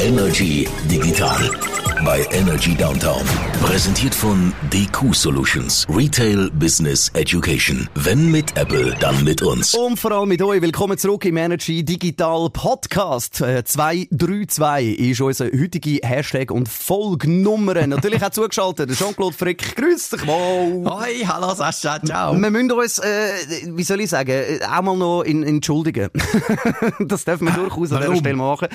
Energy Digital bei Energy Downtown. Präsentiert von DQ Solutions. Retail Business Education. Wenn mit Apple, dann mit uns. Und vor allem mit euch. Willkommen zurück im Energy Digital Podcast. Äh, 232 ist unser heutiger Hashtag und Folgnummer. Natürlich auch zugeschaltet. Jean-Claude Frick. Grüß dich mal. Hoi, hallo Sascha, ciao. Wir müssen uns, äh, wie soll ich sagen, äh, auch mal noch in, entschuldigen. das dürfen wir durchaus an dieser Stelle machen.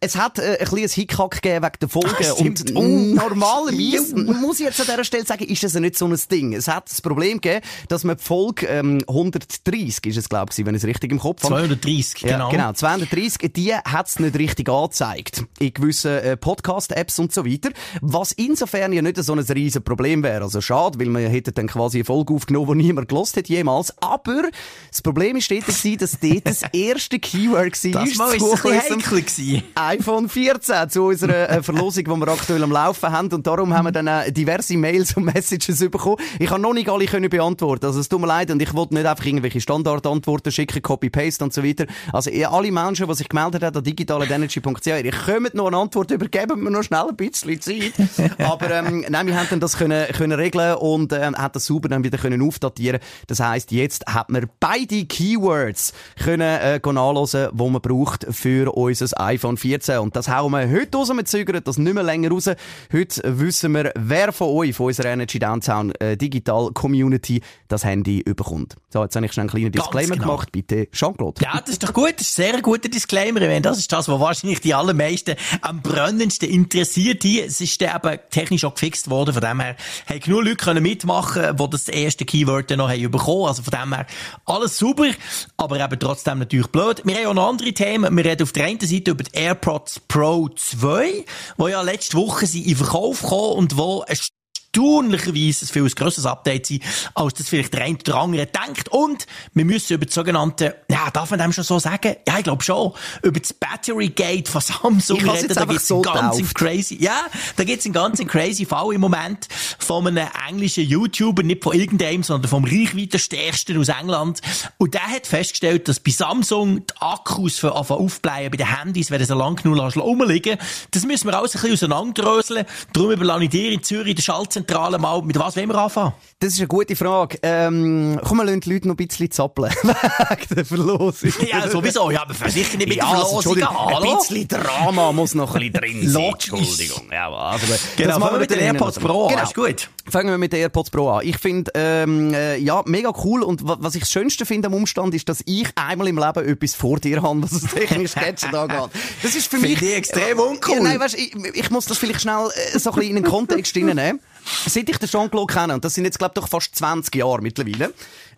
Es hat äh, ein kleines Hickhack gegeben wegen der Folge. Ach, und Oh. normalerweise, muss ich jetzt an dieser Stelle sagen, ist das ja nicht so ein Ding. Es hat das Problem gegeben, dass man die Folge ähm, 130, ist es glaube ich, wenn ich es richtig im Kopf habe. 230, Ja, genau. genau. 230, die hat's nicht richtig angezeigt. In gewissen äh, Podcast-Apps und so weiter. Was insofern ja nicht so ein riesen Problem wäre. Also schade, weil man hätte dann quasi eine Folge aufgenommen, die niemand gelost hat jemals. Aber das Problem ist dort gewesen, dass dort das erste Keyword war. Das es ein bisschen iPhone 14 zu unserer äh, Verlosung, die wir aktuell am Laufen haben. Und darum haben wir dann äh, diverse Mails und Messages bekommen. Ich kann noch nicht alle können beantworten. Also es tut mir leid und ich wollte nicht einfach irgendwelche Standardantworten schicken, Copy-Paste und so weiter. Also ihr, alle Menschen, die sich gemeldet haben an digitalenergy.ch, ihr könnt noch eine Antwort übergeben, mir noch schnell ein bisschen Zeit. Aber ähm, nein, wir haben dann das können, können regeln und ähm, hat das sauber dann wieder können aufdatieren. Das heisst, jetzt hat man beide Keywords können äh, nachlesen, die man braucht für unser iPhone 14. Und das hauen wir heute raus. Wir zögern das nicht mehr länger raus. Heute wissen wir, wer von euch, von unserer Energy Downtown äh, Digital Community, das Handy überkommt. So, jetzt habe ich schnell einen kleinen Disclaimer genau. gemacht. Bitte, Jean-Claude. Ja, das ist doch gut. Das ist ein sehr guter Disclaimer. Ich meine, das ist das, was wahrscheinlich die allermeisten am brennendsten interessiert hier. Es ist dann eben technisch auch gefixt worden. Von dem her haben genug Leute können mitmachen, die das erste Keyword dann noch haben bekommen. Also von dem her alles super, aber eben trotzdem natürlich blöd. Wir haben auch noch andere Themen. Wir reden auf der einen Seite über die AirPods Pro 2, die ja letzte Woche sind in Verkauf gekommen und wo erstaunlicherweise ein viel grösseres Update sein, als das vielleicht der eine oder andere denkt. Und wir müssen über das sogenannte, ja, darf man dem schon so sagen? Ja, ich glaube schon. Über das Battery Gate von Samsung Ich reden. Da einfach gibt's so einen ganz crazy, ja, da gibt's einen ganz crazy Fall im Moment von einem englischen YouTuber, nicht von irgendeinem, sondern vom reichweitenstärksten aus England. Und der hat festgestellt, dass bei Samsung die Akkus für aufbleiben bei den Handys, wenn sie lang genug rumliegen. Das müssen wir alles ein bisschen auseinanderdröseln. Darum überlasse ich dir in Zürich, der Schaltzentrale, mal, mit was wollen wir anfangen? Das ist eine gute Frage. Ähm, komm, wir lassen die Leute noch ein bisschen zappeln. Wegen der Verlosung. Ja, sowieso. Ja, aber sicher nicht mit Ja, der also, Verlosung. Entschuldigung, ein Hallo? bisschen Drama muss noch ein bisschen drin sein. Entschuldigung. Ja, also, Genau, das machen fangen wir mit den AirPods Pro an. Genau. Ist gut. Fangen wir mit den AirPods Pro an. Ich finde, ähm, äh, ja, mega cool. Und wa- was ich das Schönste finde am Umstand ist, dass ich einmal im Leben etwas vor dir habe, was das technische Gadget angeht. Das ist für Finde mich... ich extrem uncool. Ja, nein, weißt, ich, ich muss das vielleicht schnell äh, so ein bisschen in den Kontext hineinnehmen. Seit ich den Jean-Claude kenne, und das sind jetzt, glaube ich, doch fast 20 Jahre mittlerweile,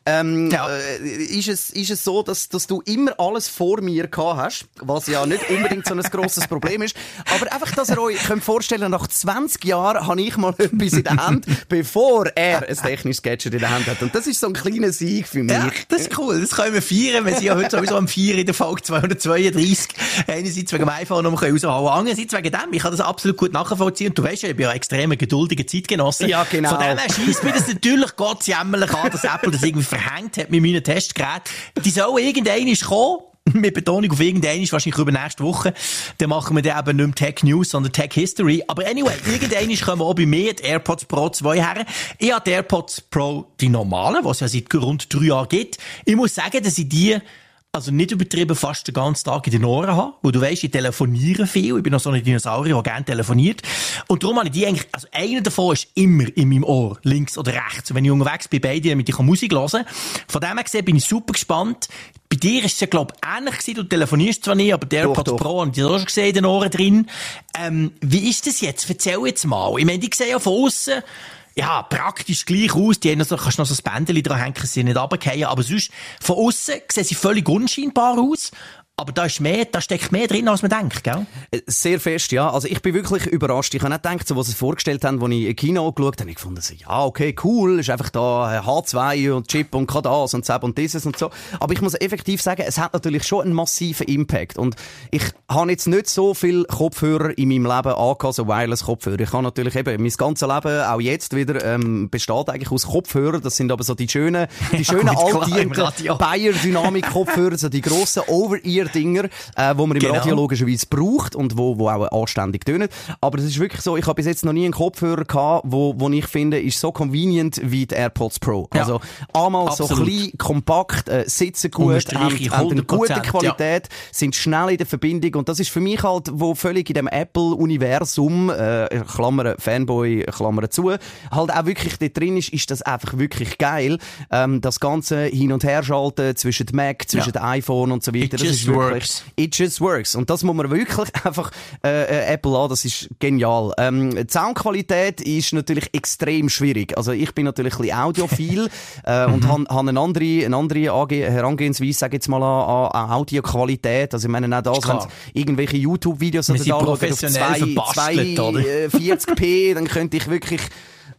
ähm, Ja. äh, ist, es, ist es so, dass, dass du immer alles vor mir gehabt hast, was ja nicht unbedingt so ein grosses Problem ist. Aber einfach, dass ihr euch könnt vorstellen nach 20 Jahren habe ich mal etwas in der Hand, bevor er ein technisches Gadget in der Hand hat. Und das ist so ein kleiner Sieg für mich. Ja, das ist cool. Das können wir feiern. Wir sind ja heute sowieso am 4 in der Folge 232. Einerseits wegen dem iPhone, um raushauen. Andererseits wegen dem. Ich kann das absolut gut nachvollziehen. Und du weißt ja, ich bin ja ein extrem geduldiger Zeitgenosse. Ja, genau. Von dem her scheisst mir das natürlich Gott jämmerlich an, dass Apple das irgendwie verhängt hat mit meinen Testgeräten. Die sollen irgendeiner kommen. Mit Betonung auf irgendeinen wahrscheinlich über nächste Woche. Dann machen wir dann eben nicht mehr Tech News, sondern Tech History. Aber anyway, irgendeinen kommen auch bei mir die AirPods Pro 2 her. Ich habe die AirPods Pro, die normalen, die es ja seit rund drei Jahren gibt. Ich muss sagen, dass ich die also nicht übertrieben fast den ganzen Tag in den Ohren habe, wo du weißt, ich telefoniere viel, ich bin noch so ein Dinosaurier, der gerne telefoniert. Und darum habe ich die eigentlich, also einer davon ist immer in meinem Ohr, links oder rechts. Und wenn ich unterwegs bin, beide, damit ich Musik hören kann. Von dem her gesehen bin ich super gespannt. Bei dir ist es ja, glaub ich, ähnlich gewesen. Du telefonierst zwar nicht, aber der AirPods doch. Pro habe ich auch schon gesehen in den Ohren drin. Ähm, wie ist das jetzt? Erzähl jetzt mal. Ich meine, die sehen ja von außen ja, praktisch gleich aus. Die haben so, kannst noch so ein Bändchen dran hängen, sie nicht runterfallen. Aber sonst, von außen sehen sie völlig unscheinbar aus. Aber da ist mehr, da steckt mehr drin, als man denkt, gell? Äh, Sehr fest, ja. Also ich bin wirklich überrascht. Ich habe nicht gedacht, so, was sie vorgestellt haben, als ich im Kino geschaut habe, ich gefunden, so, ja, okay, cool, ist einfach da äh, H2 und Chip und kann das und Zeb und dieses und so. Aber ich muss effektiv sagen, es hat natürlich schon einen massiven Impact. Und ich habe jetzt nicht so viel Kopfhörer in meinem Leben angehabt, so Wireless-Kopfhörer. Ich habe natürlich eben, mein ganzes Leben, auch jetzt wieder, ähm, besteht eigentlich aus Kopfhörern. Das sind aber so die schönen, die schönen im altdienten Radio. Bayer Dynamic Kopfhörer, so die grossen Over-Ear Dinger, äh, wo man im Genau. Radio logischerweise braucht und wo, wo auch anständig tönen. Aber es ist wirklich so, ich habe bis jetzt noch nie einen Kopfhörer gehabt, wo, wo ich finde, ist so convenient wie die AirPods Pro. Ja. Also einmal so Absolut. klein, kompakt, äh, sitzen gut, haben, haben eine gute 100%, Qualität, sind schnell in der Verbindung und das ist für mich halt, wo völlig in dem Apple-Universum, äh, Klammer Fanboy, Klammer zu, halt auch wirklich dort drin ist, ist das einfach wirklich geil. Ähm, das ganze Hin- und Herschalten zwischen dem Mac, zwischen Ja. dem iPhone und so weiter. It das ist wirklich, works. It just works. Und das muss man wirklich einfach äh, äh, Apple an, das ist genial. Ähm, die Soundqualität ist natürlich extrem schwierig. Also ich bin natürlich ein bisschen audiophil äh, und Mhm. habe hab eine andere, eine andere Ange Herangehensweise, sage ich jetzt mal, an, an Audioqualität. Also ich meine auch das, wenn irgendwelche YouTube-Videos oder sind da auf professionell verbastelt, oder? 40p, dann könnte ich wirklich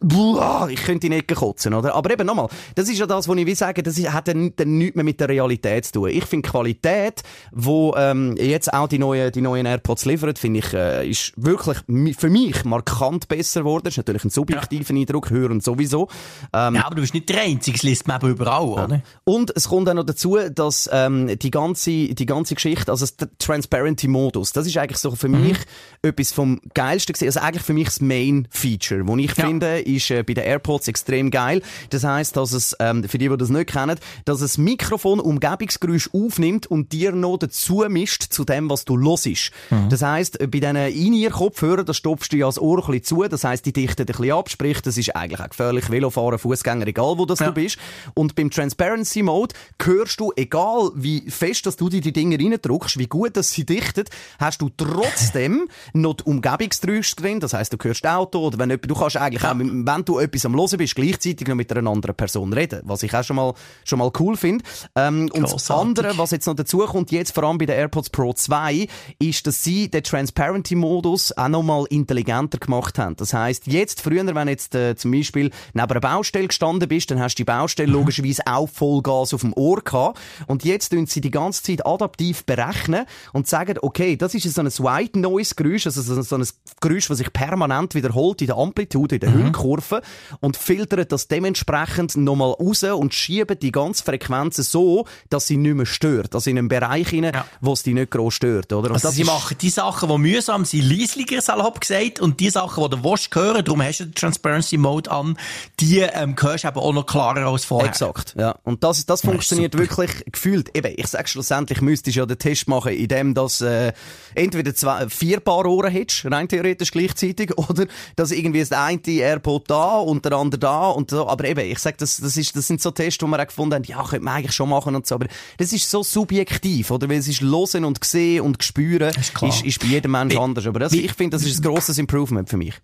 Buah, ich könnte in die Ecke kotzen, oder? Aber eben nochmal, das ist ja das, was ich will sagen, das ist, hat dann, dann nichts mehr mit der Realität zu tun. Ich finde Qualität, wo ähm, jetzt auch die neuen, die neuen AirPods liefern, finde ich, äh, ist wirklich für mich markant besser geworden. Das ist natürlich ein subjektiver Eindruck, hören sowieso. Ähm, Ja, aber du bist nicht der Einzige, es liest man eben überall, oder? und es kommt auch noch dazu, dass ähm, die ganze die ganze Geschichte, also der Transparency-Modus, das ist eigentlich so für mich etwas vom geilsten gewesen. Also eigentlich für mich das Main-Feature, wo ich Ja. finde, ist äh, bei den AirPods extrem geil. Das heißt, dass es ähm, für die, die das nicht kennen, dass es Mikrofon Umgebungsgeräusch aufnimmt und dir noch dazu mischt zu dem, was du hörst. Das heißt, äh, bei diesen In-Ear-Kopfhörern, das stopfst du ja das Ohr ein bisschen zu, das heißt, die dichten ein bisschen ab, sprich, das ist eigentlich auch gefährlich, Velofahren, Fußgänger, egal wo das Ja. du bist. Und beim Transparency Mode hörst du, egal wie fest dass du dir die Dinge reindrückst, wie gut dass sie dichtet, hast du trotzdem noch die Umgebungsgeräusche drin. Das heißt, du hörst Auto oder wenn jemand, du kannst eigentlich auch, wenn du etwas am Hören bist, gleichzeitig noch mit einer anderen Person reden. Was ich auch schon mal, schon mal cool finde. Ähm, und das andere, was jetzt noch dazu kommt, jetzt vor allem bei den AirPods Pro 2, ist, dass sie den Transparency-Modus auch noch mal intelligenter gemacht haben. Das heißt, jetzt, früher, wenn jetzt äh, zum Beispiel neben einer Baustelle gestanden bist, dann hast du die Baustelle Mhm. logischerweise auch Vollgas auf dem Ohr gehabt. Und jetzt tun sie die ganze Zeit adaptiv berechnen und sagen, okay, das ist so ein White Noise Geräusch, also so ein Geräusch, das sich permanent wiederholt in der Amplitude, in der Mhm. Hüllkurve und filtert das dementsprechend nochmal raus und schiebt die ganze Frequenzen so, dass sie nicht mehr stört. Also in einen Bereich hinein, Ja. wo es die nicht groß stört, oder? Und Also sie machen die Sachen, die mühsam sind, leislicher, salopp gesagt, und die Sachen, die du willst hören, darum hast du den Transparency Mode an, die ähm, hörst du eben auch noch klarer als vorher. Exakt, ja. Und das, das funktioniert super. wirklich gefühlt. Eben, ich sag schlussendlich, müsstest du ja den Test machen, indem dass äh, entweder zwei, vier Paar Ohren hättest, rein theoretisch gleichzeitig, oder dass irgendwie das eine AirPod da und der andere da und so. Aber eben, ich sag, das, das, ist, das sind so Tests, wo wir auch gefunden haben, ja, könnte man eigentlich schon machen und so. Aber das ist so subjektiv, oder? Weil es ist Losen und Sehen und Spüren Ist ist, ist bei jedem Mensch anders. Aber das, ich finde, das ist ein grosses Improvement für mich.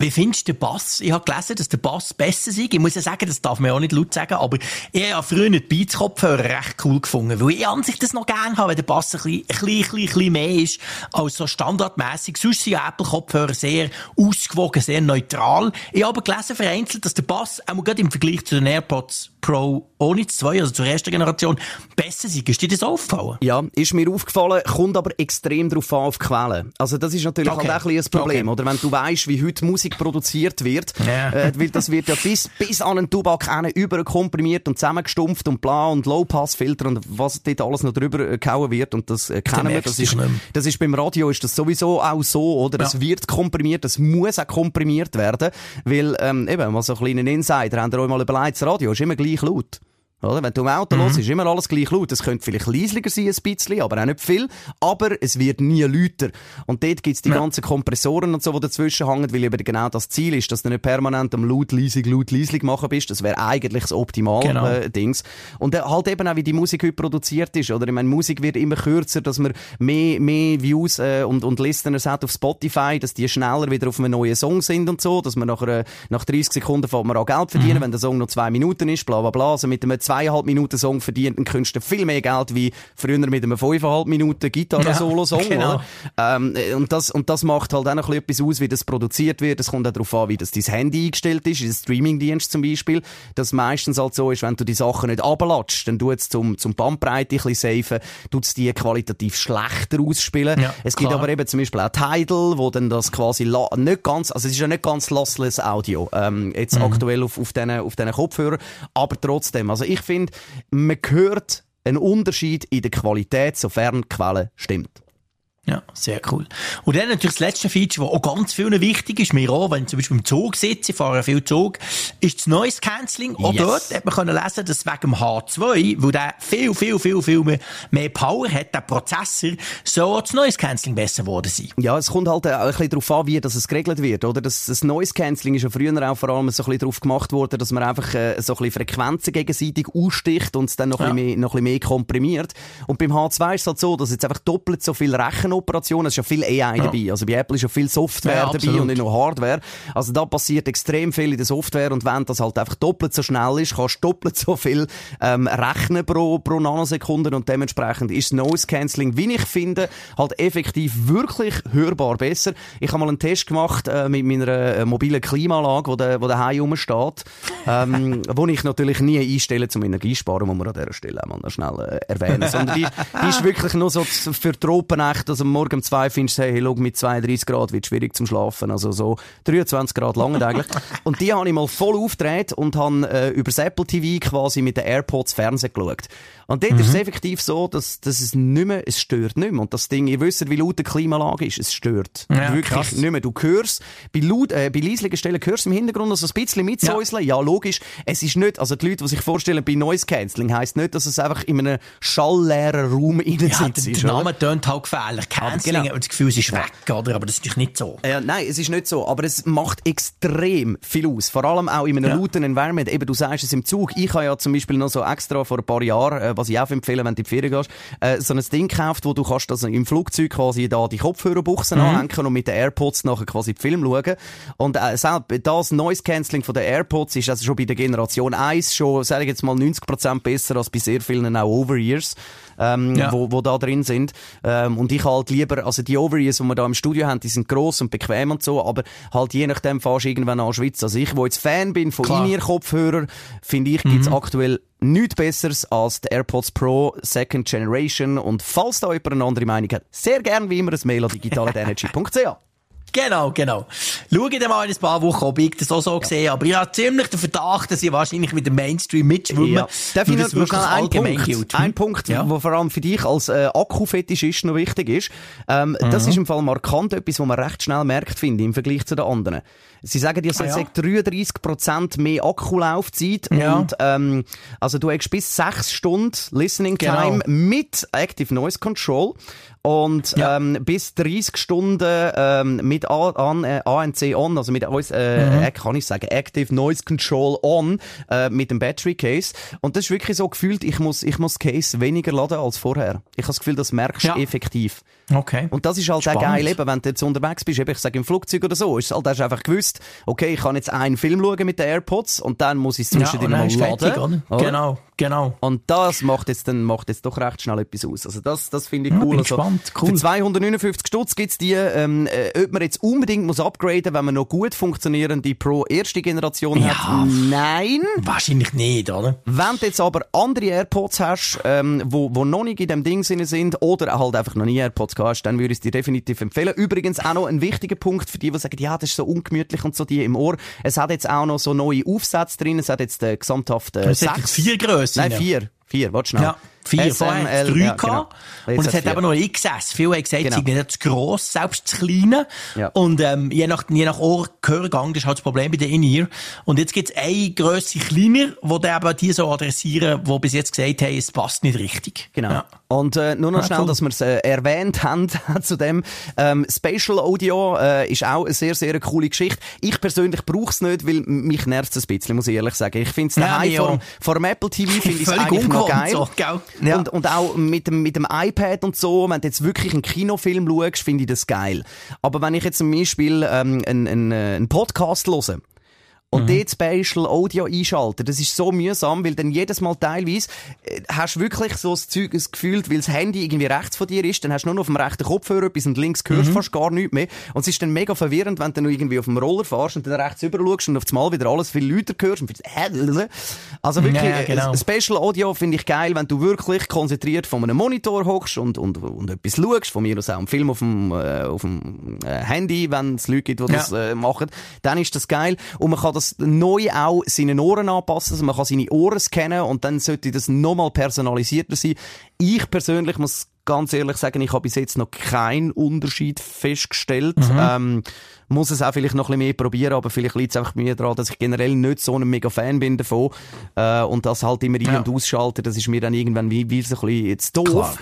Wie findest du den Bass? Ich habe gelesen, dass der Bass besser ist. Ich muss ja sagen, das darf man auch nicht laut sagen, aber ich habe früher die Beats-Kopfhörer recht cool gefunden, weil ich an sich das noch gerne habe, wenn der Bass ein bisschen, ein bisschen, ein bisschen mehr ist als so standardmäßig. Sonst sind ja Apple-Kopfhörer sehr ausgewogen, sehr neutral. Ich habe aber gelesen vereinzelt, dass der Bass, auch gerade im Vergleich zu den AirPods Pro ohne die zwei, also zur ersten Generation, besser ist. Ist dir das aufgefallen? Ja, ist mir aufgefallen, kommt aber extrem drauf an auf die Quellen. Also das ist natürlich Okay. halt auch ein ein Problem, Okay. oder? Wenn du weißt, wie heute Musik produziert wird, Ja. äh, weil das wird ja bis, bis an den Tubak überkomprimiert und zusammengestumpft und bla und Low-Pass-Filter und was dort alles noch drüber äh, gehauen wird und das äh, kennen wir. Das ist, das ist beim Radio ist das sowieso auch so, oder? Ja. Es wird komprimiert, es muss auch komprimiert werden, weil, ähm, eben, mal so einen kleinen Insider, habt ihr euch mal überlegt, das Radio ist immer gleich laut. Oder? Wenn du im Auto Mhm. hörst, ist immer alles gleich laut. Es könnte vielleicht leislicher sein, ein bisschen, aber auch nicht viel. Aber es wird nie lauter. Und dort gibt's die Ja. ganzen Kompressoren und so, die dazwischen hängen, weil eben genau das Ziel ist, dass du nicht permanent am laut, leisig, laut, leislig machen bist. Das wäre eigentlich das optimale Genau. äh, Dings. Und äh, halt eben auch, wie die Musik heute produziert ist. Oder? Ich meine, Musik wird immer kürzer, dass man mehr, mehr Views äh, und, und Listeners hat auf Spotify, dass die schneller wieder auf einem neuen Song sind und so, dass man nach, einer, nach 30 Sekunden fängt man an Geld verdienen, Mhm. wenn der Song noch zwei Minuten ist, bla bla bla. Also mit zweieinhalb Minuten Song verdient ein Künstler viel mehr Geld wie früher mit einem fünfeinhalb Minuten Gitarre-Solo-Song. Ja, genau. Ähm, äh, und, das, und das macht halt auch noch ein bisschen etwas aus, wie das produziert wird. Es kommt auch darauf an, wie das dein Handy eingestellt ist, in Streamingdienst zum Beispiel. Das meistens halt so ist, wenn du die Sachen nicht runterlatschst, dann tut es zum, zum Bandbreite ein bisschen safen, tut es die qualitativ schlechter ausspielen. Ja, es gibt klar. aber eben zum Beispiel auch Tidal, wo dann das quasi nicht ganz, also es ist ja nicht ganz lossless Audio, ähm, jetzt Mhm. aktuell auf, auf diesen auf Kopfhörern, aber trotzdem, also ich finde, man hört ein Unterschied in der Qualität, sofern die Quelle stimmt. Ja, sehr cool. Und dann natürlich das letzte Feature, das auch ganz vielen wichtig ist, mir auch, wenn ich zum Beispiel im Zug sitze, ich fahre viel Zug, ist das Noise Cancelling. Auch Yes. dort hat man können lesen, dass wegen dem H2, weil der viel, viel, viel, viel mehr, mehr Power hat, der Prozessor, auch das Noise Cancelling besser geworden sein. Ja, es kommt halt auch ein bisschen darauf an, wie das es geregelt wird, oder? Das, das Noise Cancelling ist ja früher auch vor allem so ein bisschen darauf gemacht worden, dass man einfach äh, so ein bisschen Frequenzen gegenseitig aussticht und es dann noch, Ja. ein bisschen mehr, noch ein bisschen mehr komprimiert. Und beim H2 ist es halt so, dass jetzt einfach doppelt so viel Rechenoperationen, es ist ja viel AI dabei, also bei Apple ist ja viel Software Ja, dabei absolut. und nicht nur Hardware. Also da passiert extrem viel in der Software und wenn das halt einfach doppelt so schnell ist, kannst du doppelt so viel ähm, rechnen pro, pro Nanosekunde und dementsprechend ist Noise Cancelling, wie ich finde, halt effektiv wirklich hörbar besser. Ich habe mal einen Test gemacht äh, mit meiner äh, mobilen Klimaanlage, wo der, wo daheim rumsteht, ähm, wo ich natürlich nie einstelle zum Energiesparen, muss man an dieser Stelle auch mal schnell äh, erwähnen, sondern die, die ist wirklich nur so für Tropenecht, also am Morgen um zwei findest du, hey, schau, mit 32 Grad wird schwierig zum Schlafen, also so 23 Grad lang eigentlich. Und die habe ich mal voll aufgedreht und habe äh, über das Apple TV quasi mit den AirPods Fernsehen geschaut. Und dort Mhm. ist es effektiv so, dass, dass es nicht mehr, es stört nicht mehr. Und das Ding, ihr wisst, wie laut die Klimaanlage ist, es stört. Ja, Wirklich krass. nicht mehr. Du hörst, bei, laut, äh, bei leislichen Stellen hörst du im Hintergrund also ein bisschen mitsäuseln. Ja. logisch. Es ist nicht, also die Leute, die sich vorstellen, bei Noise Cancelling heisst nicht, dass es einfach in einem schallleeren Raum innen Ja, sitzt. der, der? Name tönt halt gefährlich. Cancelling, genau. aber das Gefühl, es ist weg, oder? Aber das ist natürlich nicht so. Ja, nein, es ist nicht so. Aber es macht extrem viel aus. Vor allem auch in einem Ja. lauten Environment. Eben, du sagst es im Zug. Ich habe ja zum Beispiel noch so extra vor ein paar Jahren, äh, was ich auch empfehle, wenn du in die Ferien gehst, äh, so ein Ding gekauft, wo du kannst also im Flugzeug quasi da die Kopfhörerbuchsen anhängen und mit den AirPods nachher quasi die Film schauen. Und äh, selbst das Noise Cancelling von den AirPods ist also schon bei der Generation 1 schon, sage ich jetzt mal, 90% besser als bei sehr vielen auch Over-Ears ähm, Ja. wo, wo da drin sind. Ähm, und ich halt lieber, also die Over-Ears, die wir da im Studio haben, die sind gross und bequem und so, aber halt je nachdem fährst du irgendwann an Schweiz. Also ich, wo jetzt Fan bin von. In-Ear-Kopfhörer, finde ich, gibt's aktuell nichts Besseres als die AirPods Pro Second Generation. Und falls da jemand eine andere Meinung hat, sehr gern wie immer ein Mail an digitalenergy.ch. Genau, genau. Schau dann mal in ein paar Wochen, ob ich das auch so sehe. Aber ich habe ziemlich den Verdacht, dass ich wahrscheinlich mit dem Mainstream mitschwimme. Ja. Darf ich das noch schnell einen allgemein Punkt, gilt. ein Punkt, Ja. wo vor allem für dich als äh, Akkufetischist noch wichtig ist. Ähm, Das Mhm. ist im Fall markant etwas, was man recht schnell merkt, finde ich, im Vergleich zu den anderen. Sie sagen dir, es Ah, ja. hat 33% mehr Akkulaufzeit Ja. und ähm, also du hast bis 6 Stunden Listening Genau. Time mit Active Noise Control und Ja. ähm, bis 30 Stunden ähm, mit A an, äh, ANC on, also mit uns, äh, äh, kann ich sagen, Active Noise Control on äh, mit dem Battery Case. Und das ist wirklich so gefühlt, ich muss, ich muss Case weniger laden als vorher. Ich habe das Gefühl, das merkst du Ja. effektiv. Okay. Und das ist halt auch Spannend. geil, eben, wenn du jetzt unterwegs bist, eben, ich sage im Flugzeug oder so, ist halt, hast du einfach gewusst, okay, ich kann jetzt einen Film schauen mit den AirPods und dann muss ich es ja, zwischendrin und dann mal ist fertig, laden. oder? Genau, genau. Und das macht jetzt dann, macht jetzt doch recht schnell etwas aus. Also das, das finde ich Ja, cool. bin also, gespannt. Cool. Für 259 Stutz gibt's die, ähm, äh, ob man jetzt unbedingt muss upgraden, wenn man noch gut funktionierende Pro erste Generation Ja. hat. Nein. Wahrscheinlich nicht, oder? Wenn du jetzt aber andere AirPods hast, ähm, wo, wo noch nicht in dem Ding sind, oder halt einfach noch nie AirPods hast, dann würde ich es dir definitiv empfehlen. Übrigens auch noch ein wichtiger Punkt für die, die sagen, ja, das ist so ungemütlich und so die im Ohr. Es hat jetzt auch noch so neue Aufsätze drin. Es hat jetzt äh, gesamthaft äh, sechs. vier Grössen. Nein, vier. Vier, warte schnell. Ja, vier. Vorher es drei ja, genau. Und es hat eben noch XS. Viele haben gesagt, Genau. sie sind nicht zu gross, selbst zu kleine. Ja. Und ähm, je nach, je nach Ohrgehörgang, das ist halt das Problem bei den In-Ear. Und jetzt gibt es eine Grösse kleiner, wo dann eben die so adressieren, die bis jetzt gesagt haben, es passt nicht richtig. Genau. Ja. Und äh, nur noch schnell, cool. dass wir es äh, erwähnt haben zu dem. Ähm, Spatial Audio äh, ist auch eine sehr, sehr eine coole Geschichte. Ich persönlich brauche es nicht, weil mich nervt es ein bisschen, muss ich ehrlich sagen. Ich finde es Ja, vor, dem Apple TV finde ich es eigentlich noch geil. so? Ja. Und, und auch mit dem, mit dem iPad und so, wenn du jetzt wirklich einen Kinofilm schaust, finde ich das geil. Aber wenn ich jetzt zum Beispiel ähm, einen, einen, äh, einen Podcast höre, und Mhm. dort Spatial Audio einschalten. Das ist so mühsam, weil dann jedes Mal teilweise äh, hast du wirklich so das Zeug das Gefühl, weil das Handy irgendwie rechts von dir ist, dann hast du nur noch auf dem rechten Kopfhörer etwas und links Mhm. hörst fast gar nichts mehr. Und es ist dann mega verwirrend, wenn du noch irgendwie auf dem Roller fährst und dann rechts rüber schaust und auf einmal wieder alles viel lauter hörst und findest? Also wirklich, Ja, ja, genau. äh, Special Audio finde ich geil, wenn du wirklich konzentriert vor einem Monitor hockst und, und, und etwas schaust, von mir aus auch einen Film auf dem, äh, auf dem äh, Handy, wenn es Leute gibt, die Ja. das äh, machen, dann ist das geil. Und man kann das neu auch seine Ohren anpassen, also man kann seine Ohren scannen und dann sollte das nochmal personalisierter sein. Ich persönlich muss ganz ehrlich sagen, ich habe bis jetzt noch keinen Unterschied festgestellt. Mhm. Ähm, muss es auch vielleicht noch ein bisschen mehr probieren, aber vielleicht liegt es einfach mir daran, dass ich generell nicht so ein mega Fan bin davon. Äh, und das halt immer ein- Ja. und ausschalten, das ist mir dann irgendwann wie, wie so ein bisschen jetzt doof. Klar.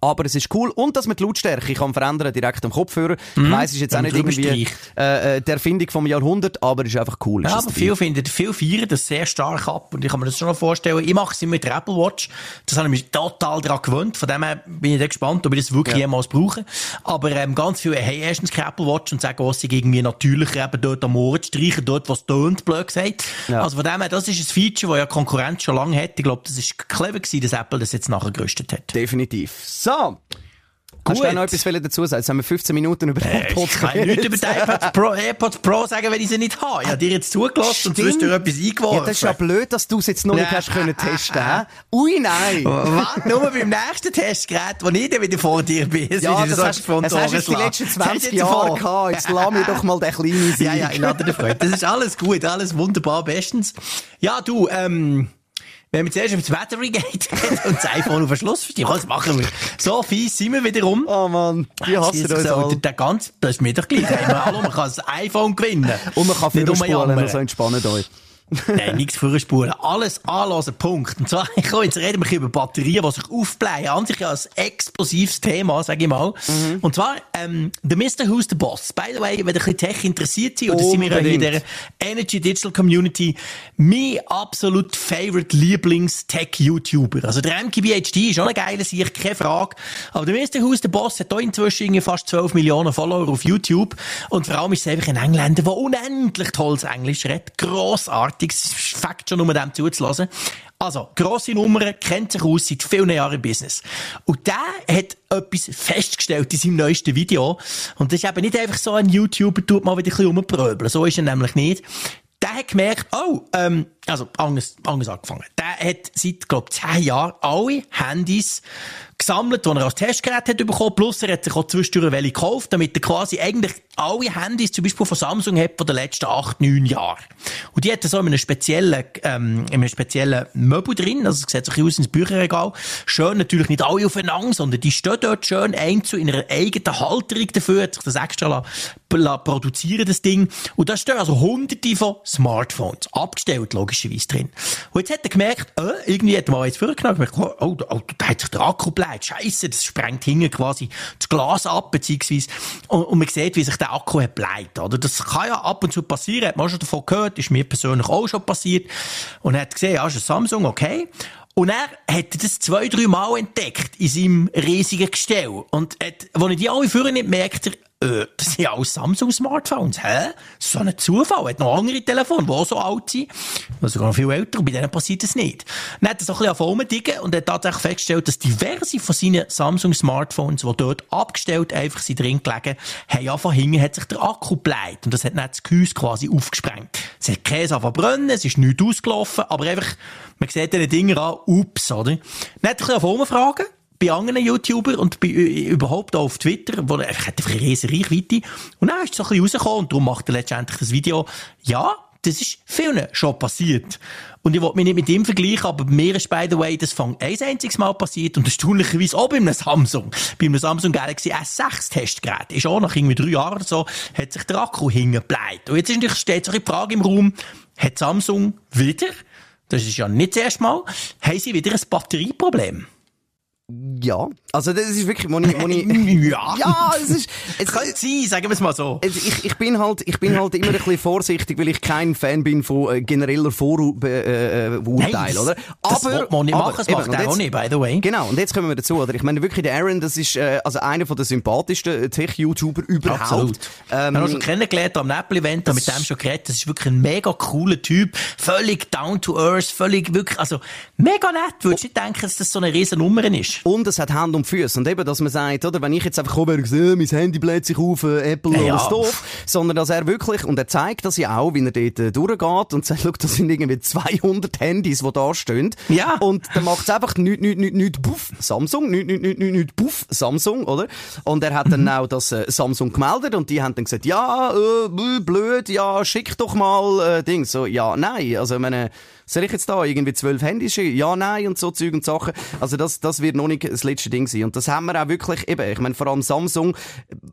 Aber es ist cool. Und dass man die Lautstärke kann verändern direkt am Kopfhörer. Ich weiss, es ist jetzt auch nicht irgendwie äh, äh, der Erfindung vom Jahrhundert, aber es ist einfach cool. Ist Ja, aber viele finden, viele feiern das sehr stark ab. Und ich kann mir das schon noch vorstellen. Ich mache es immer mit der Apple Watch. Das habe ich mich total daran gewöhnt. Von dem her bin ich gespannt, ob ich das wirklich Ja. jemals brauche. Aber ähm, ganz viele haben erstens keine Apple Watch und sagen, was sie irgendwie natürlicher eben dort am Ohr streichen, dort, was tönt, blöd gesagt. Ja. Also von dem her, das ist ein Feature, das ja Konkurrenz schon lange hat. Ich glaube, das ist clever gewesen, dass Apple das jetzt nachher gerüstet hat. Definitiv. So. Hast du Gut. noch etwas dazu sagen? Jetzt haben wir 15 Minuten über den Äh, Ich kann nichts über die AirPods Pro, AirPods Pro sagen, wenn ich sie nicht habe. Ich habe dir jetzt zugelassen und sonst dir etwas eingeworfen. Ja, das ist ja blöd, dass du es jetzt noch nicht hast können testen. hä? Ui, nein. Warte nur beim nächsten Testgerät, wo ich dann wieder vor dir bin. Ja, das so hast, von das hast du die letzten schlagen. 20 Das hast Jahre du gehabt. Jetzt lass mir doch mal den kleinen Sieg. Ja, ja, in aller Freude. Das ist alles gut, alles wunderbar, bestens. Ja, du, ähm, wenn wir zuerst ums Wetter geht und das iPhone auf den Schluss verstehen, was machen wir? So fies sind wir wieder rum. Oh Mann, die hassen uns so, alle. der ganz, das ist mir doch gleich. Hey, Hallo, man kann das iPhone gewinnen. Und man kann Nicht vorspulen, rumjammern. also entspannt euch. Nein, nichts für eine Spur. Alles anlassen, Punkt. Und zwar, ich jetzt reden wir über Batterien, die sich aufblähen. An sich ja ein explosives Thema, sag ich mal. Mhm. Und zwar, ähm, der Mr. Who's the Boss. By the way, wenn ihr ein bisschen Tech interessiert seid, oder sind wir ja hier in der. Energy Digital Community, mein absolut favorite Lieblings-Tech-YouTuber. Also der MKBHD ist auch ein geiler Sieg, keine Frage. Aber der Mr. Who's the Boss hat hier inzwischen fast 12 Millionen Follower auf YouTube. Und vor allem ist es einfach ein Engländer, der unendlich tolles Englisch redet. Grossartig. Es ist Fakt schon, um dem zuzulassen. Also, grosse Nummer, kennt sich aus, seit vielen Jahren im Business. Und der hat etwas festgestellt in seinem neuesten Video. Und das ist eben nicht einfach so ein YouTuber, tut mal wieder ein bisschen rumpröbeln. So ist er nämlich nicht. Der hat gemerkt, oh, ähm, also, anders, anders angefangen. Der hat seit, glaub, zehn Jahren alle Handys gesammelt, die er als Testgerät hat bekommen, plus er hat sich auch zwischendurch welche gekauft, damit er quasi eigentlich alle Handys, zum Beispiel von Samsung hat, von den letzten acht, neun Jahren. Und die hat er so in einem speziellen, ähm, in einem speziellen Möbel drin, also es sieht so ein bisschen aus ins Bücherregal. Schön natürlich nicht alle aufeinander, sondern die stehen dort schön einzeln in einer eigenen Halterung dafür, hat sich das extra la, la produzieren, das Ding. Und da stehen also hunderte von Smartphones, abgestellt logischerweise drin. Und jetzt hat er gemerkt, äh, irgendwie hat mal eins vorgenommen, oh, oh, oh, da hat sich der Akku bleibt, scheiße, das sprengt hinten quasi das Glas ab, beziehungsweise, und, und man sieht, wie sich der Akku hat bleibt, oder? Das kann ja ab und zu passieren, hat man schon davon gehört, ist mir persönlich auch schon passiert. Und er hat gesehen, ja, ist ein Samsung, okay. Und er hat das zwei, drei Mal entdeckt in seinem riesigen Gestell. Und hat, als ich die alle führen nicht merkt er, äh, das sind ja alles Samsung-Smartphones. Hä? So ein Zufall. Hat noch andere Telefone, die auch so alt sind. Also sogar noch viel älter. Und bei denen passiert das nicht. Dann hat er so ein bisschen rumdicken und hat tatsächlich festgestellt, dass diverse von seinen Samsung-Smartphones, die dort abgestellt einfach sind drin gelegen, haben ja von hinten hat sich der Akku bleibt. Und das hat nicht das Gehäuse quasi aufgesprengt. Es hat Käse verbrennen, es ist nichts ausgelaufen, aber einfach, man sieht diese Dinger an, ups, oder? Dann hat er ein bisschen rumfragen bei anderen YouTubern und bei, äh, überhaupt auch auf Twitter, wo er hat einfach eine riesen Reichweite. Und dann ist es so ein bisschen rausgekommen und darum macht er letztendlich das Video. Ja, das ist vielen schon passiert. Und ich wollte mich nicht mit ihm vergleichen, aber mir ist, by the way, das fang ein einziges Mal passiert und erstaunlicherweise auch bei einem Samsung. Bei einem Samsung Galaxy S6 Testgerät. Ist auch nach irgendwie drei Jahren oder so, hat sich der Akku hingebleibt. Und jetzt ist natürlich, steht so die Frage im Raum, hat Samsung wieder, das ist ja nicht das erste Mal, haben sie wieder ein Batterieproblem? Ja. Also, das ist wirklich, wo ich, wo ich, Ja. ja, es ist, es, Könnte sein, sagen wir es mal so. Also ich, ich bin halt, ich bin halt immer ein bisschen vorsichtig, weil ich kein Fan bin von äh, genereller Vorurteil, äh, Urteil, das- oder? das will man nicht machen, das macht er auch nicht, by the way. Genau, und jetzt kommen wir dazu, oder? Ich meine wirklich, der Aaron, das ist äh, also einer von der sympathischsten Tech-YouTuber überhaupt. Absolut. Ähm, wir haben ihn schon kennengelernt am Apple-Event, mit dem schon geredet. Das ist wirklich ein mega cooler Typ. Völlig down to earth, völlig wirklich, also, mega nett. Würdest du nicht denken, dass das so eine riesen Nummer ist? Und es hat Hand und Füße. Und eben, dass man sagt, oder, wenn ich jetzt einfach komme und sage, mein Handy bläht sich auf, äh, Apple, Ja. alles doof. Sondern, dass er wirklich, und er zeigt das ja auch, wie er dort äh, durchgeht und sagt, schau, das sind irgendwie 200 Handys, die da stehen. Ja. Und dann macht es einfach nicht, nicht, nicht, nicht, buff, Samsung, nicht, nicht, nicht, nicht, nicht, buff, Samsung, oder? Und er hat dann auch das äh, Samsung gemeldet und die haben dann gesagt, ja, äh, bl- blöd, ja, schick doch mal, äh, Ding. So, ja, nein. Also, meine, soll ich jetzt da irgendwie zwölf Handys schicken? Ja, nein und so Zeug und Sachen. Also das, das wird noch nicht das letzte Ding sein. Und das haben wir auch wirklich eben, ich meine, vor allem Samsung,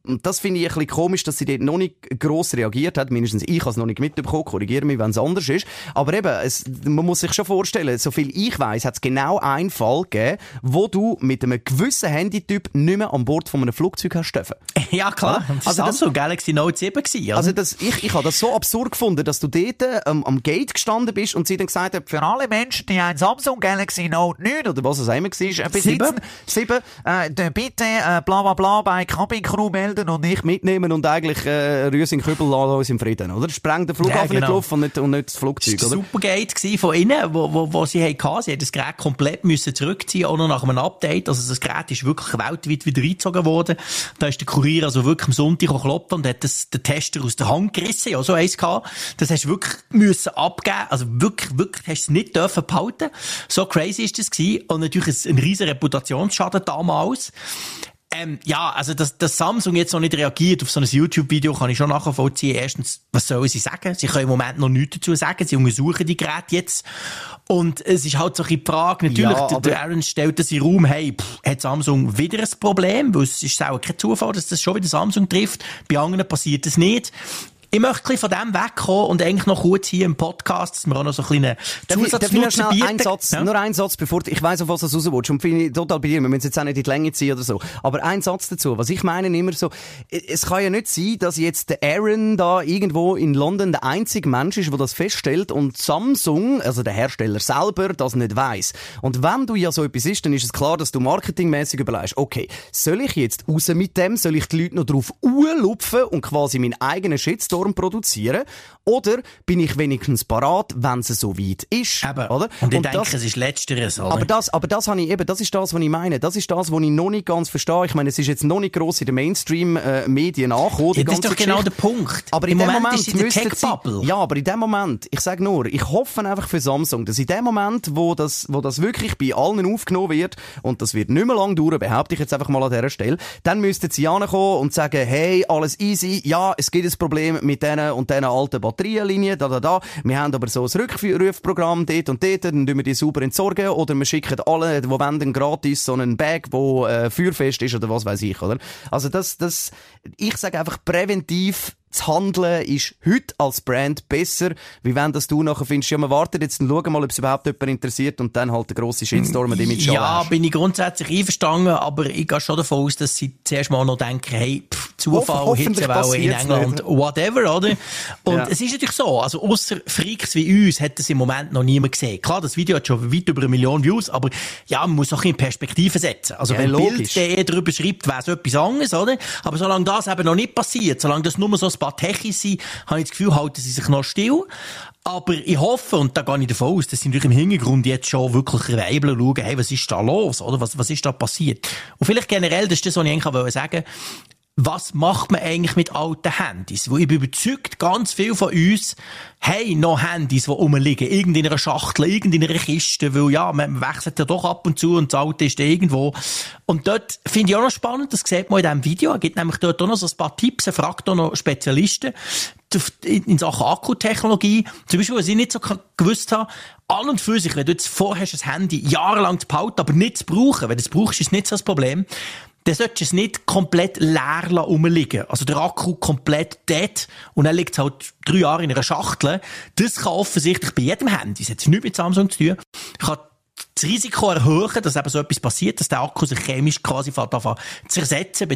das finde ich ein bisschen komisch, dass sie dort noch nicht gross reagiert hat. Mindestens ich habe es noch nicht mitbekommen, korrigiere mich, wenn es anders ist. Aber eben, es, man muss sich schon vorstellen, so viel ich weiß, hat es genau einen Fall gegeben, wo du mit einem gewissen Handytyp nicht mehr an Bord von einem Flugzeug hast dürfen. Ja, klar. Das Also war das- also Galaxy Note 7 gewesen? Also das, ich, ich habe das so absurd gefunden, dass du dort ähm, am Gate gestanden bist und sie dann gesagt hat, für alle Menschen, die ein Samsung Galaxy Note 9 oder was es immer war, äh, besitzen, sieben, äh, bitte äh, bla bla bla bei Cabin Crew melden und nicht mitnehmen und eigentlich äh, Rüsing Kübel lassen uns im Frieden, oder? Spreng den Flughafen Ja, genau. nicht die Luft und nicht, und nicht das Flugzeug, Das war oder? ein Supergate von innen, wo, wo, wo sie hatten. Sie haben das Gerät komplett müssen zurückziehen, auch noch nach einem Update. Also das Gerät ist wirklich weltweit wieder reingezogen worden. Da ist der Kurier also wirklich am Sonntag geklopft und hat das, den Tester aus der Hand gerissen. Ja, so eins gehabt. Das hast du wirklich müssen abgeben. Also wirklich, wirklich hast du es nicht dürfen behalten. So crazy ist das gewesen. Und natürlich ein, ein riesen Reputationsschaden damals. Ähm, ja, also, dass, dass Samsung jetzt noch nicht reagiert auf so ein YouTube-Video, kann ich schon nachvollziehen. Erstens, was sollen sie sagen? Sie können im Moment noch nichts dazu sagen. Sie untersuchen die Geräte jetzt. Und es ist halt so ein bisschen die Frage, natürlich, Ja, der, der Aaron stellt das in Raum, hey, pff, hat Samsung wieder ein Problem? Weil es ist auch kein Zufall, dass das schon wieder Samsung trifft. Bei anderen passiert das nicht. Ich möchte ein von dem wegkommen und eigentlich noch kurz hier im Podcast, dass wir auch noch so einen kleinen ich, darf ich noch schnell einen Satz, Ja. nur einen Satz, bevor, ich weiss, auf was du raus willst, und finde ich total bei dir, wir müssen jetzt auch nicht in die Länge ziehen oder so, aber ein Satz dazu, was ich meine immer so, es kann ja nicht sein, dass jetzt der Aaron da irgendwo in London der einzige Mensch ist, der das feststellt und Samsung, also der Hersteller selber, das nicht weiss. Und wenn du ja so etwas ist, dann ist es klar, dass du marketingmäßig überlegst, okay, soll ich jetzt raus mit dem, soll ich die Leute noch drauf urlupfen und quasi meinen eigenen Shitstorm produzieren, oder bin ich wenigstens parat, wenn es so weit ist, Eben. oder? Und ich das- denke, es ist Letzteres, oder? aber das, aber das habe ich eben, das ist das, was ich meine. Das ist das, was ich noch nicht ganz verstehe. Ich meine, es ist jetzt noch nicht gross in den Mainstream-Medien angekommen, ja, das ist doch genau Geschichte. der Punkt. Aber Im in dem Moment Moment ist in der Tech-Bubble. ja, aber in dem Moment, ich sage nur, ich hoffe einfach für Samsung, dass in dem Moment, wo das, wo das wirklich bei allen aufgenommen wird, und das wird nicht mehr lang dauern, behaupte ich jetzt einfach mal an dieser Stelle, dann müssten sie ankommen und sagen, hey, alles easy, ja, es gibt ein Problem mit diesen und diesen alten Batterienlinien, da, da, da, wir haben aber so ein Rückrufprogramm dort und dort, dann tun wir die sauber entsorgen, oder wir schicken alle, die wollen, gratis so einen Bag, wo äh, feuerfest ist, oder was weiß ich, oder? Also das, das, ich sage einfach präventiv, das Handeln ist heute als Brand besser, wie wenn das du nachher findest, ja, man wartet jetzt und schauen mal, ob es überhaupt jemand interessiert und dann halt der grosse Shitstorm, den mit Ja, bin ich grundsätzlich einverstanden, aber ich gehe schon davon aus, dass sie zuerst mal noch denken, hey, pff, Zufall, Hoff- Hitzewelle in England, nicht. whatever, oder? Und Ja. es ist natürlich so, also ausser Freaks wie uns hat das im Moment noch niemand gesehen. Klar, das Video hat schon weit über eine Million Views, aber ja, man muss auch in Perspektive setzen. Also Ja, wenn. Bild.de darüber schreibt, wäre es etwas anderes, oder? Aber solange das eben noch nicht passiert, solange das nur so ein paar Techis sind, habe ich das Gefühl, halten sie sich noch still. Aber ich hoffe, und da gehe ich davon aus, dass sie natürlich im Hintergrund jetzt schon wirklich und schauen, hey, was ist da los, oder? Was, was ist da passiert? Und vielleicht generell, das ist das, was ich eigentlich sagen wollte, was macht man eigentlich mit alten Handys? Wo ich bin überzeugt, ganz viele von uns haben noch Handys, die rumliegen. Irgend in einer Schachtel, irgend in einer Kiste, weil ja, man wechselt ja doch ab und zu und das alte ist da irgendwo. Und dort finde ich auch noch spannend, das sieht man in diesem Video, er gibt nämlich dort auch noch so ein paar Tipps, er fragt auch noch Spezialisten in Sachen Akkutechnologie. Zum Beispiel, was ich nicht so gewusst habe, an und für sich, wenn du jetzt vorhast, ein Handy jahrelang zu behalten, aber nicht zu brauchen, wenn du es brauchst, ist nicht so das Problem, dann solltest du es nicht komplett leer rumliegen. Also der Akku komplett dead und dann liegt es halt drei Jahre in einer Schachtel. Das kann offensichtlich bei jedem Handy, das hat nichts mit Samsung zu tun, kann das Risiko erhöhen, dass eben so etwas passiert, dass der Akku sich chemisch quasi fängt an zu zersetzen,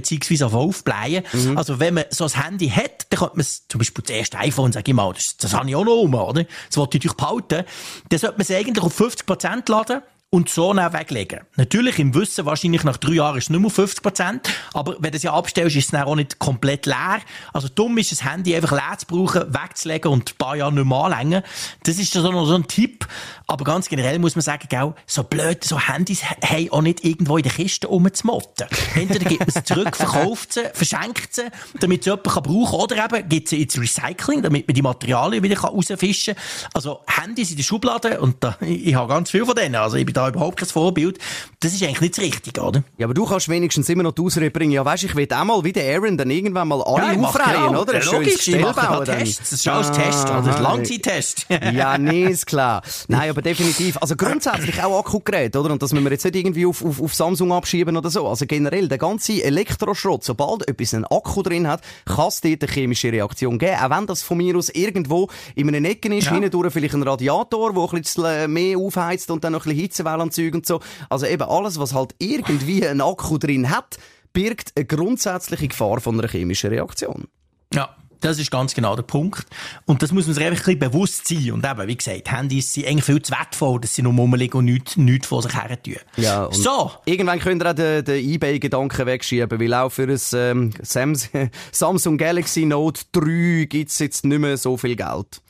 auf aufblähen. Mhm. Also wenn man so ein Handy hat, dann könnte man es, zum Beispiel das erste iPhone, sag ich mal, das, das habe ich auch noch um, oder? Das wollte ich natürlich behalten. Dann sollte man es eigentlich auf 50% laden, und so dann weglegen. Natürlich im Wissen, wahrscheinlich nach drei Jahren ist es nicht mehr 50 Prozent, aber wenn du es ja abstellst, ist es dann auch nicht komplett leer. Also dumm ist das Handy einfach leer zu brauchen, wegzulegen und ein paar Jahre nicht mehr anlängen. Das ist so, noch so ein Tipp. Aber ganz generell muss man sagen, gell, so blöd, so Handys haben auch nicht irgendwo in der Kiste rumzumotten. Entweder gibt man sie zurück, verkauft sie, verschenkt sie, damit sie jemand brauchen kann, oder eben gibt sie ins Recycling, damit man die Materialien wieder rausfischen kann. Also Handys in der Schublade, und da, ich, ich habe ganz viel von denen, also ich bin da überhaupt kein Vorbild. Das ist eigentlich nicht das Richtige, oder? Ja, aber du kannst wenigstens immer noch die Ausrede bringen. Ja, weißt, ich will auch mal wie der Aaron dann irgendwann mal alle Ja, aufreihen, genau. oder? Ein Ja, schönes mache bauen. Tests. Das ist alles Test, oder? Das ist. Langzeittest. Ja, nee, ist klar. Nein, aber definitiv. Also grundsätzlich auch Akkugeräte, oder? Und das müssen wir jetzt nicht irgendwie auf, auf, auf Samsung abschieben oder so. Also generell, der ganze Elektroschrott, sobald etwas einen Akku drin hat, kann es dort eine chemische Reaktion geben. Auch wenn das von mir aus irgendwo in einem Ecken ist, Ja. hindurch vielleicht ein Radiator, der ein bisschen mehr aufheizt und dann noch ein bisschen Hitzewellenzeug und so. Also eben alles, was halt irgendwie einen Akku drin hat, birgt eine grundsätzliche Gefahr von einer chemischen Reaktion. Ja. Das ist ganz genau der Punkt. Und das muss man sich einfach ein bisschen bewusst sein. Und eben, wie gesagt, Handys sind eigentlich viel zu wertvoll, dass sie nur rumliegen und nichts, nichts von sich her tun. Ja, so. Irgendwann könnt ihr auch den, den Ebay-Gedanken wegschieben, weil auch für ein ähm, Sams Samsung Galaxy Note 3 gibt's jetzt nicht mehr so viel Geld.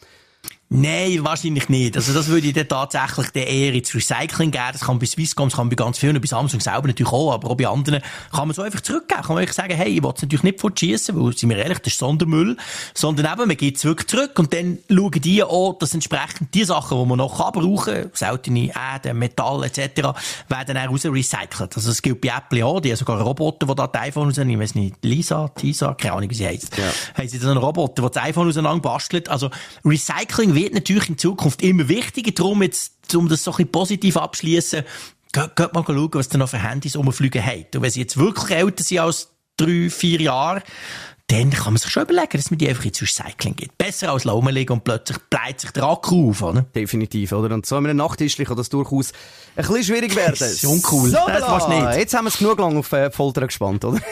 Nein, wahrscheinlich nicht. Also das würde ich dann tatsächlich dann eher ins Recycling geben. Das kann bei Swisscom, das kann bei ganz vielen, bei Samsung selber natürlich auch, aber auch bei anderen kann man so einfach zurückgeben. Kann man einfach sagen, hey, ich will es natürlich nicht fortschießen, weil, sind wir ehrlich, das ist Sondermüll, sondern eben, man geht zurück zurück und dann schauen die auch, dass entsprechend die Sachen, die man noch kann brauchen, seltene Erden, Metall etc., werden dann raus recycelt. Also das gilt bei Apple auch, die haben sogar Roboter, der da die iPhone raus, ich weiss nicht, Lisa, Tisa, keine Ahnung, wie sie heisst. Ja. Haben sie dann einen Roboter, der das iPhone auseinander bastelt. Also Recycling wird natürlich in Zukunft immer wichtiger. Darum jetzt, um das so ein bisschen positiv abschließen, geht, geht mal schauen, was da noch für Handys rumfliegen haben. Und wenn sie jetzt wirklich älter sind als drei, vier Jahre, dann kann man sich schon überlegen, dass man die einfach ins Recycling gibt. Besser als rumliegen und plötzlich bleibt sich der Akku auf, oder? Definitiv, oder? Und so in einem Nachttischlich kann das durchaus ein bisschen schwierig werden. Das ist uncool. So, Das da. willst du nicht. Jetzt haben wir es genug lang auf äh, Folter gespannt, oder?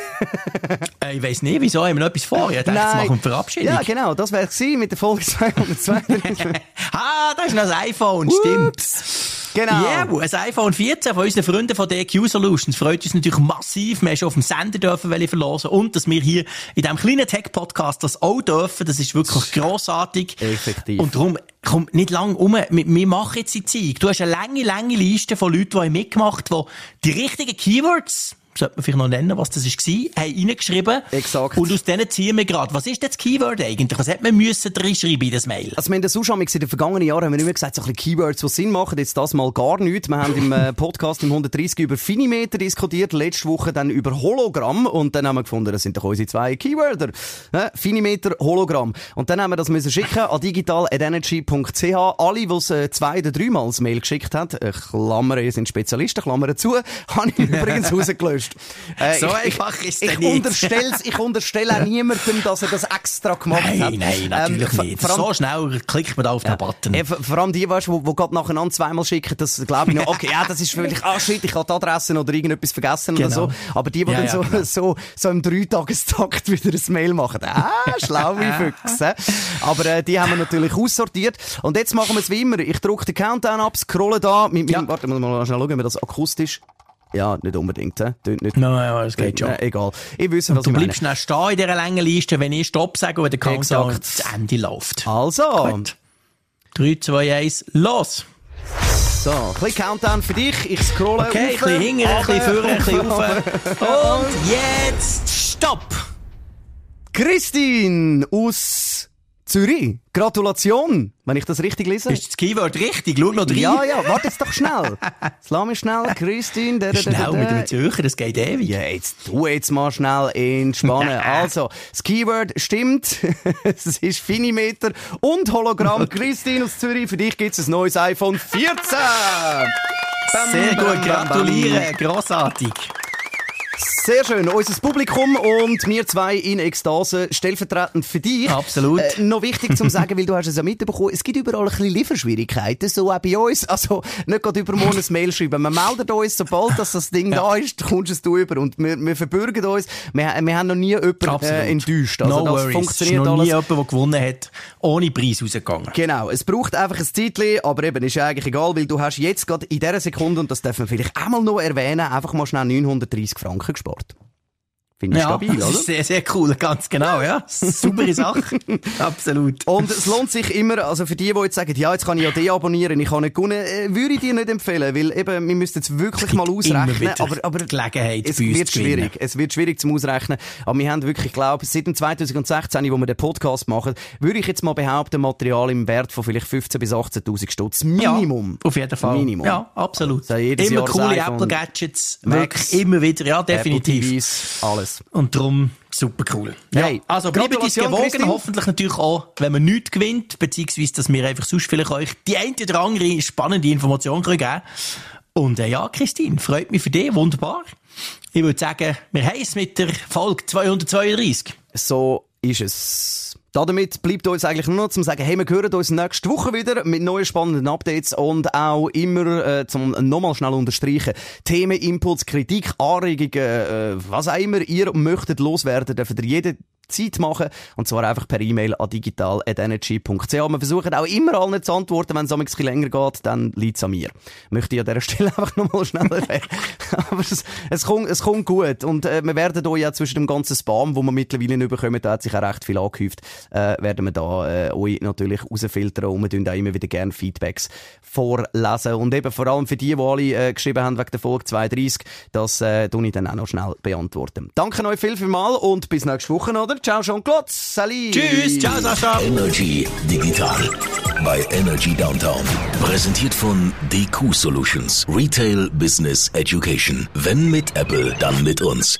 Äh, ich weiss nicht, wieso, haben wir noch etwas vor? Ich dachte, jetzt machen wir Verabschiedung. Ja, genau, das wäre es mit der Folge 232. ah, da ist noch das iPhone, stimmt. Genau. Ja, yeah, ein iPhone 14 von unseren Freunden von DQ Solutions freut uns natürlich massiv. Wir haben schon auf dem Sender dürfen welche verlosen und dass wir hier in diesem kleinen Tech-Podcast das auch dürfen, das ist wirklich grossartig. Effektiv. Und darum, komm nicht lang um. Wir, machen jetzt die Zeit. Du hast eine lange, lange Liste von Leuten, die mitgemacht haben, die die richtigen Keywords sollte man vielleicht noch nennen, was das war, haben reingeschrieben. Exakt. Und aus denen ziehen wir gerade. Was ist denn das Keyword eigentlich? Was hätte man müssen reinschreiben in das Mail? Also wir haben das auch schon in den vergangenen Jahren haben wir immer gesagt, so ein bisschen Keywords, die Sinn machen. Jetzt das mal gar nichts. Wir haben im äh, Podcast im 130 über Finimeter diskutiert, letzte Woche dann über Hologramm und dann haben wir gefunden, das sind doch unsere zwei Keywörter. Äh, Finimeter, Hologramm. Und dann haben wir das müssen schicken an digital.energy.ch. Alle, die es äh, zwei oder dreimal das Mail geschickt haben, äh, Klammern, ihr sind Spezialisten, Klammern zu, habe ich übrigens rausgelöscht. Äh, So ich, einfach ist ich, es ich nicht. unterstell's, ich unterstelle auch niemandem, dass er das extra gemacht hat. Nein, nein, natürlich Ähm, nicht. vor allem- so schnell klickt man da auf den Button. ja, vor allem die, weißt, wo, wo gerade nacheinander zweimal schicken, das glaube ich noch, okay, ja, das ist vielleicht, ah shit, ich habe die Adresse oder irgendetwas vergessen oder Genau. so. Aber die, die Ja, dann ja, so, genau. so, so im Dreitagestakt wieder ein Mail machen, ah, schlaue Füchse. Aber äh, die haben wir natürlich aussortiert. Und jetzt machen wir es wie immer. Ich drücke den Countdown ab, scrolle da, mit, mit, Ja. warte, muss mal schnell schauen, ob wir das akustisch, ja, nicht unbedingt? Tönt nicht. Nein, nein, das geht schon. Egal. Ich wüsste, was Du ich meine. bleibst dann stehen in dieser langen Liste, wenn ich Stopp sage und der Countdown Exakt. zu Ende läuft. Also, Gut. 3, 2, 1, los! so, ein bisschen Countdown für dich. Ich scrolle Okay, ein bisschen hinten, ein bisschen vorne, ein bisschen rauf. Und jetzt Stopp! Christine aus Zürich. Gratulation, wenn ich das richtig lese. Ist das Keyword richtig? Schau noch rein. ja, ja, warte jetzt doch schnell. Lass mich schnell, Christine. Da, da, da, Schnell mit dem Zürcher, das geht ewig. Ja, jetzt tu jetzt mal schnell entspannen. Also, das Keyword stimmt. es ist Finimeter und Hologramm. Christine aus Zürich, für dich gibt es ein neues iPhone 14. Bam, Sehr gut, gratuliere, grossartig. Sehr schön. Unser Publikum und wir zwei in Ekstase stellvertretend für dich. Absolut. Äh, noch wichtig zu sagen, weil du hast es ja mitbekommen, es gibt überall ein bisschen Lieferschwierigkeiten, so auch bei uns. Also nicht gerade übermorgen ein Mail schreiben. Man meldet uns, sobald das, das Ding ja. da ist, kommst es du über. Und wir, wir verbürgen uns. Wir, wir haben noch nie jemanden äh, enttäuscht. Also no das worries. funktioniert es ist noch alles. nie jemand, der gewonnen hat, ohne Preis rausgegangen. Genau. Es braucht einfach ein Zeitchen, aber eben, ist eigentlich egal, weil du hast jetzt gerade in dieser Sekunde, und das dürfen wir vielleicht einmal noch erwähnen, einfach mal schnell 930 Franken gespart. Finde ich ja, stabil, oder? Sehr, sehr cool, ganz genau, ja. Super Sache. Absolut. Und es lohnt sich immer, also für die, die jetzt sagen, ja, jetzt kann ich ja deabonnieren, ich kann nicht gewinnen, äh, würde ich dir nicht empfehlen, weil eben, wir müssten jetzt wirklich mal ausrechnen. aber, aber Gelegenheit es wird schwierig. Es wird schwierig zum Ausrechnen. Aber wir haben wirklich, ich glaube, seit dem 2016, wo wir den Podcast machen, würde ich jetzt mal behaupten, Material im Wert von vielleicht 15.000 bis 18.000 Stutz. Minimum. Ja, auf jeden Fall. Minimum. Ja, absolut. So, immer Jahr coole Apple-Gadgets. Wirklich, immer wieder. Ja, definitiv. TVs, alles. Und darum super cool. Ja, ja. also bleibt uns gewogen, Christine. hoffentlich natürlich auch, wenn man nichts gewinnt, beziehungsweise, dass wir einfach sonst vielleicht euch die eine oder andere spannende Information geben können. Und äh, ja, Christine, freut mich für dich, wunderbar. Ich würde sagen, wir haben es mit der Folge 232. So ist es. Damit bleibt uns eigentlich nur noch zu sagen, hey, wir hören uns nächste Woche wieder mit neuen spannenden Updates und auch immer, äh, zum nochmal schnell unterstreichen, Themen, Impuls, Kritik, Anregungen, äh, was auch immer ihr möchtet loswerden, dürft ihr jeden Zeit machen. Und zwar einfach per E-Mail an digital.energy.ch. Wir versuchen auch immer allen zu antworten. Wenn es ein bisschen länger geht, dann liegt es an mir. Möchte ich an dieser Stelle einfach nochmal schneller weg. Aber es, es, kommt, es kommt gut. Und äh, wir werden hier ja zwischen dem ganzen Spam, wo wir mittlerweile nicht bekommen, da hat sich auch recht viel angehäuft, äh, werden wir da äh, euch natürlich rausfiltern und wir tun auch immer wieder gerne Feedbacks vorlesen. Und eben vor allem für die, die alle äh, geschrieben haben wegen der Folge 32, das äh, tue ich dann auch noch schnell beantworten. Danke euch viel, viel mal und bis nächste Woche, oder? Ciao, Jean-Claude. Salut. Tschüss. Ciao, Sascha. Energy Digital bei Energy Downtown. Präsentiert von DQ Solutions. Retail Business Education. Wenn mit Apple, dann mit uns.